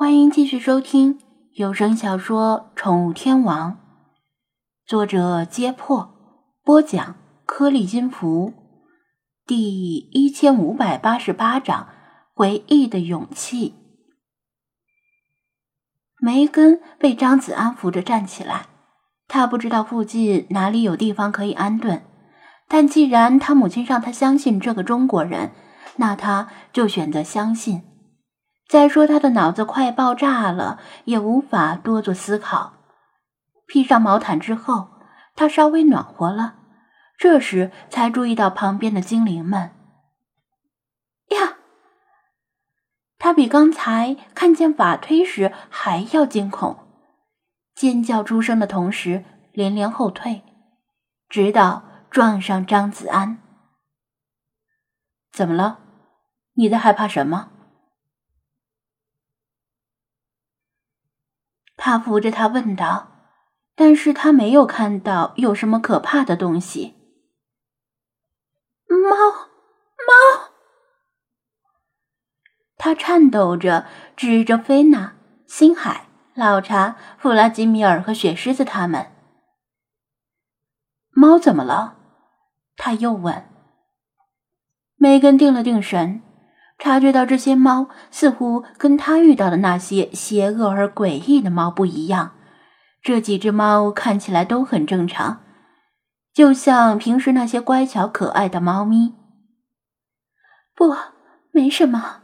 欢迎继续收听有声小说《宠物天王》，作者：揭破，播讲：颗粒金符，第一千五百八十八章：回忆的勇气。梅根被张子安扶着站起来，他不知道附近哪里有地方可以安顿，但既然他母亲让他相信这个中国人，那他就选择相信。再说，他的脑子快爆炸了，也无法多做思考。披上毛毯之后，他稍微暖和了。这时才注意到旁边的精灵们。呀！他比刚才看见法推时还要惊恐，尖叫出声的同时连连后退，直到撞上张子安。怎么了？你在害怕什么？他扶着他问道，但是他没有看到有什么可怕的东西。猫，猫！他颤抖着指着菲娜、星海、老查、弗拉基米尔和雪狮子他们。猫怎么了？他又问。梅根定了定神。察觉到这些猫似乎跟他遇到的那些邪恶而诡异的猫不一样，这几只猫看起来都很正常，就像平时那些乖巧可爱的猫咪。不，没什么。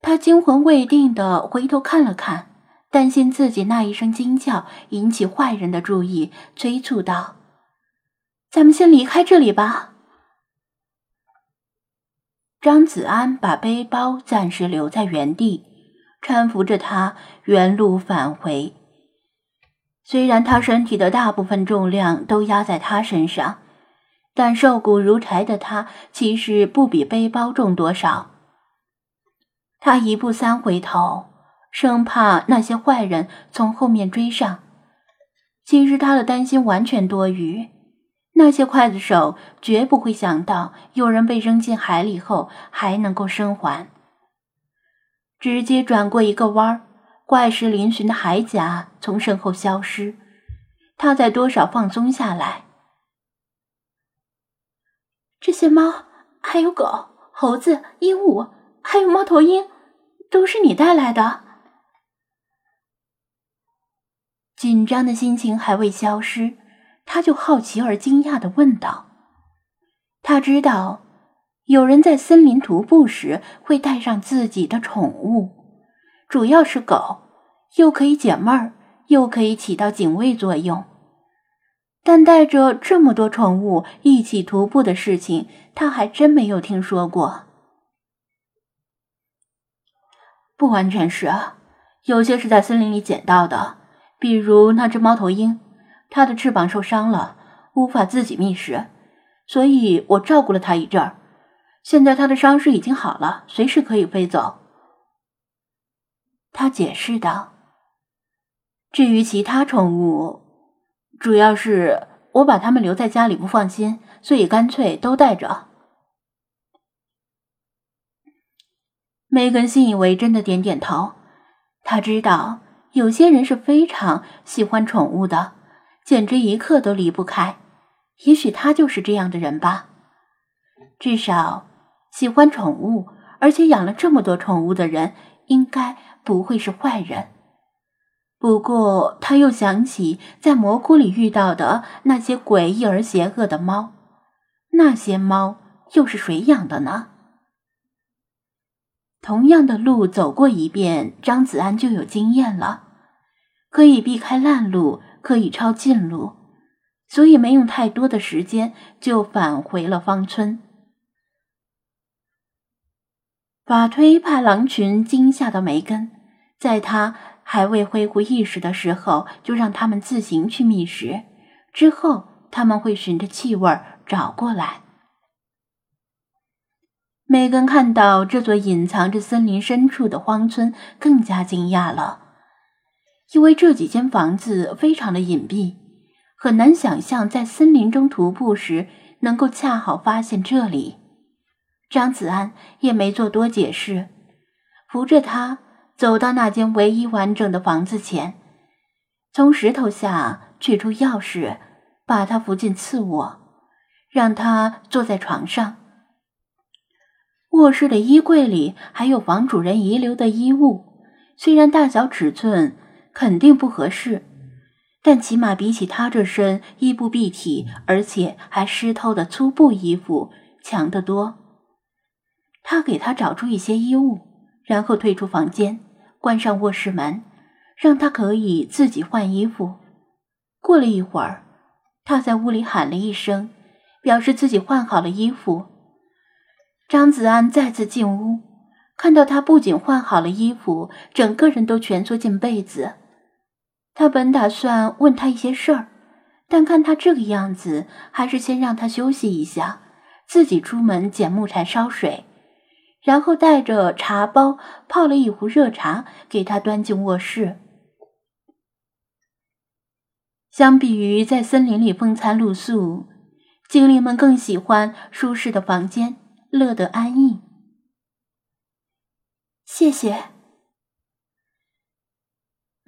他惊魂未定的回头看了看，担心自己那一声惊叫引起坏人的注意，催促道：“咱们先离开这里吧。”张子安把背包暂时留在原地，搀扶着他原路返回。虽然他身体的大部分重量都压在他身上，但瘦骨如柴的他其实不比背包重多少。他一步三回头，生怕那些坏人从后面追上。其实他的担心完全多余。那些刽子手绝不会想到，有人被扔进海里后还能够生还。直接转过一个弯儿，怪石嶙峋的海甲从身后消失，他才多少放松下来。这些猫，还有狗、猴子、鹦鹉，还有猫头鹰，都是你带来的。紧张的心情还未消失。他就好奇而惊讶的问道：“他知道有人在森林徒步时会带上自己的宠物，主要是狗，又可以解闷儿，又可以起到警卫作用。但带着这么多宠物一起徒步的事情，他还真没有听说过。不完全是，有些是在森林里捡到的，比如那只猫头鹰。”它的翅膀受伤了，无法自己觅食，所以我照顾了它一阵儿。现在它的伤势已经好了，随时可以飞走。他解释道：“至于其他宠物，主要是我把它们留在家里不放心，所以干脆都带着。”梅根信以为真的点点头。他知道有些人是非常喜欢宠物的。简直一刻都离不开，也许他就是这样的人吧。至少喜欢宠物，而且养了这么多宠物的人，应该不会是坏人。不过他又想起在蘑菇里遇到的那些诡异而邪恶的猫，那些猫又是谁养的呢？同样的路走过一遍，张子安就有经验了，可以避开烂路。可以抄近路，所以没用太多的时间就返回了方村。法推怕狼群惊吓到梅根，在他还未恢复意识的时候，就让他们自行去觅食，之后他们会循着气味找过来。梅根看到这座隐藏着森林深处的荒村，更加惊讶了。因为这几间房子非常的隐蔽，很难想象在森林中徒步时能够恰好发现这里。张子安也没做多解释，扶着他走到那间唯一完整的房子前，从石头下取出钥匙，把他扶进次卧，让他坐在床上。卧室的衣柜里还有房主人遗留的衣物，虽然大小尺寸肯定不合适，但起码比起他这身衣不蔽体而且还湿透的粗布衣服强得多。他给他找出一些衣物，然后退出房间，关上卧室门，让他可以自己换衣服。过了一会儿，他在屋里喊了一声，表示自己换好了衣服。张子安再次进屋，看到他不仅换好了衣服，整个人都蜷缩进被子。他本打算问他一些事儿，但看他这个样子，还是先让他休息一下，自己出门捡木柴烧水，然后带着茶包泡了一壶热茶给他端进卧室。相比于在森林里风餐露宿，精灵们更喜欢舒适的房间。乐得安逸。谢谢。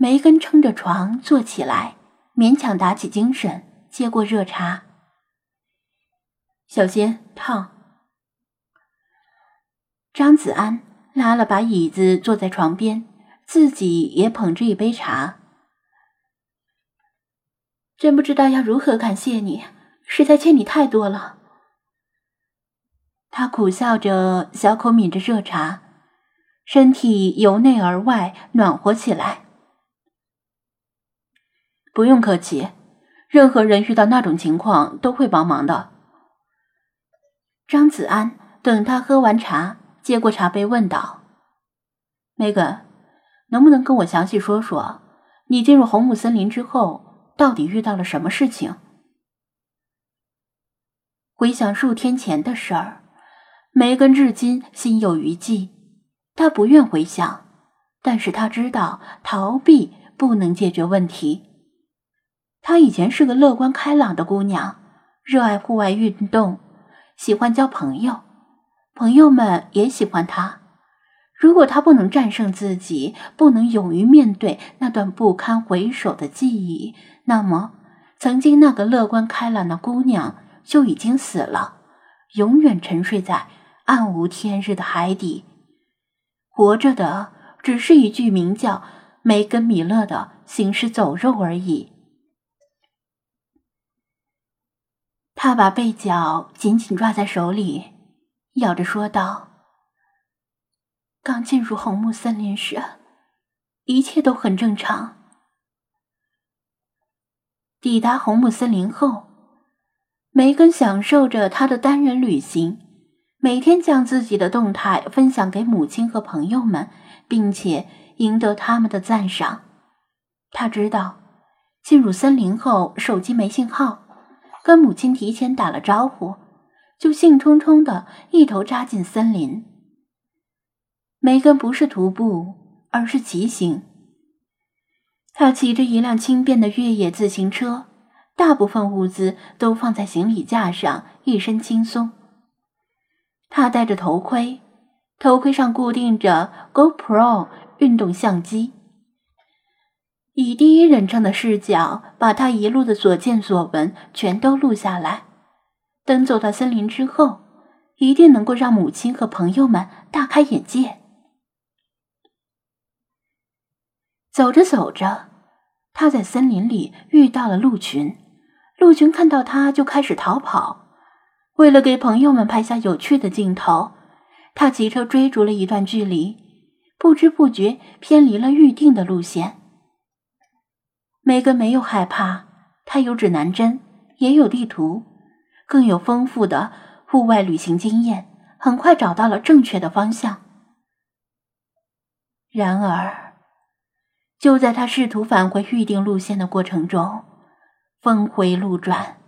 梅根撑着床坐起来，勉强打起精神，接过热茶。小心烫。张子安拉了把椅子坐在床边，自己也捧着一杯茶。真不知道要如何感谢你，实在欠你太多了。他苦笑着，小口抿着热茶，身体由内而外暖和起来。不用客气，任何人遇到那种情况都会帮忙的。张子安等他喝完茶，接过茶杯问道：“梅根，能不能跟我详细说说，你进入红木森林之后，到底遇到了什么事情？”回想数天前的事儿。梅根至今心有余悸，他不愿回想，但是他知道逃避不能解决问题。她以前是个乐观开朗的姑娘，热爱户外运动，喜欢交朋友，朋友们也喜欢她。如果她不能战胜自己，不能勇于面对那段不堪回首的记忆，那么曾经那个乐观开朗的姑娘就已经死了，永远沉睡在。暗无天日的海底，活着的只是一具名叫梅根·米勒的行尸走肉而已。他把被角紧紧抓在手里，咬着说道：“刚进入红木森林时，一切都很正常。抵达红木森林后，梅根享受着他的单人旅行。”每天将自己的动态分享给母亲和朋友们，并且赢得他们的赞赏。他知道，进入森林后手机没信号，跟母亲提前打了招呼，就兴冲冲的一头扎进森林。梅根不是徒步，而是骑行。他骑着一辆轻便的越野自行车，大部分物资都放在行李架上，一身轻松。他戴着头盔，头盔上固定着 GoPro 运动相机，以第一人称的视角把他一路的所见所闻全都录下来。等走到森林之后，一定能够让母亲和朋友们大开眼界。走着走着，他在森林里遇到了鹿群，鹿群看到他就开始逃跑。为了给朋友们拍下有趣的镜头，他骑车追逐了一段距离，不知不觉偏离了预定的路线。梅根没有害怕，他有指南针，也有地图，更有丰富的户外旅行经验，很快找到了正确的方向。然而，就在他试图返回预定路线的过程中，峰回路转，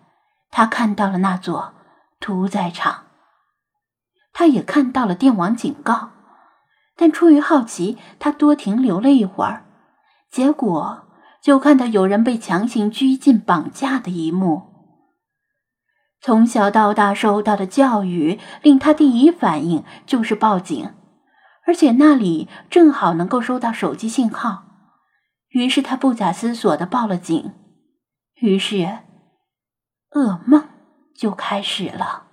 他看到了那座。屠宰场，他也看到了电网警告，但出于好奇，他多停留了一会儿，结果就看到有人被强行拘禁绑架的一幕。从小到大受到的教育令他第一反应就是报警而且那里正好能够收到手机信号。于是他不假思索的报了警于是噩梦就开始了。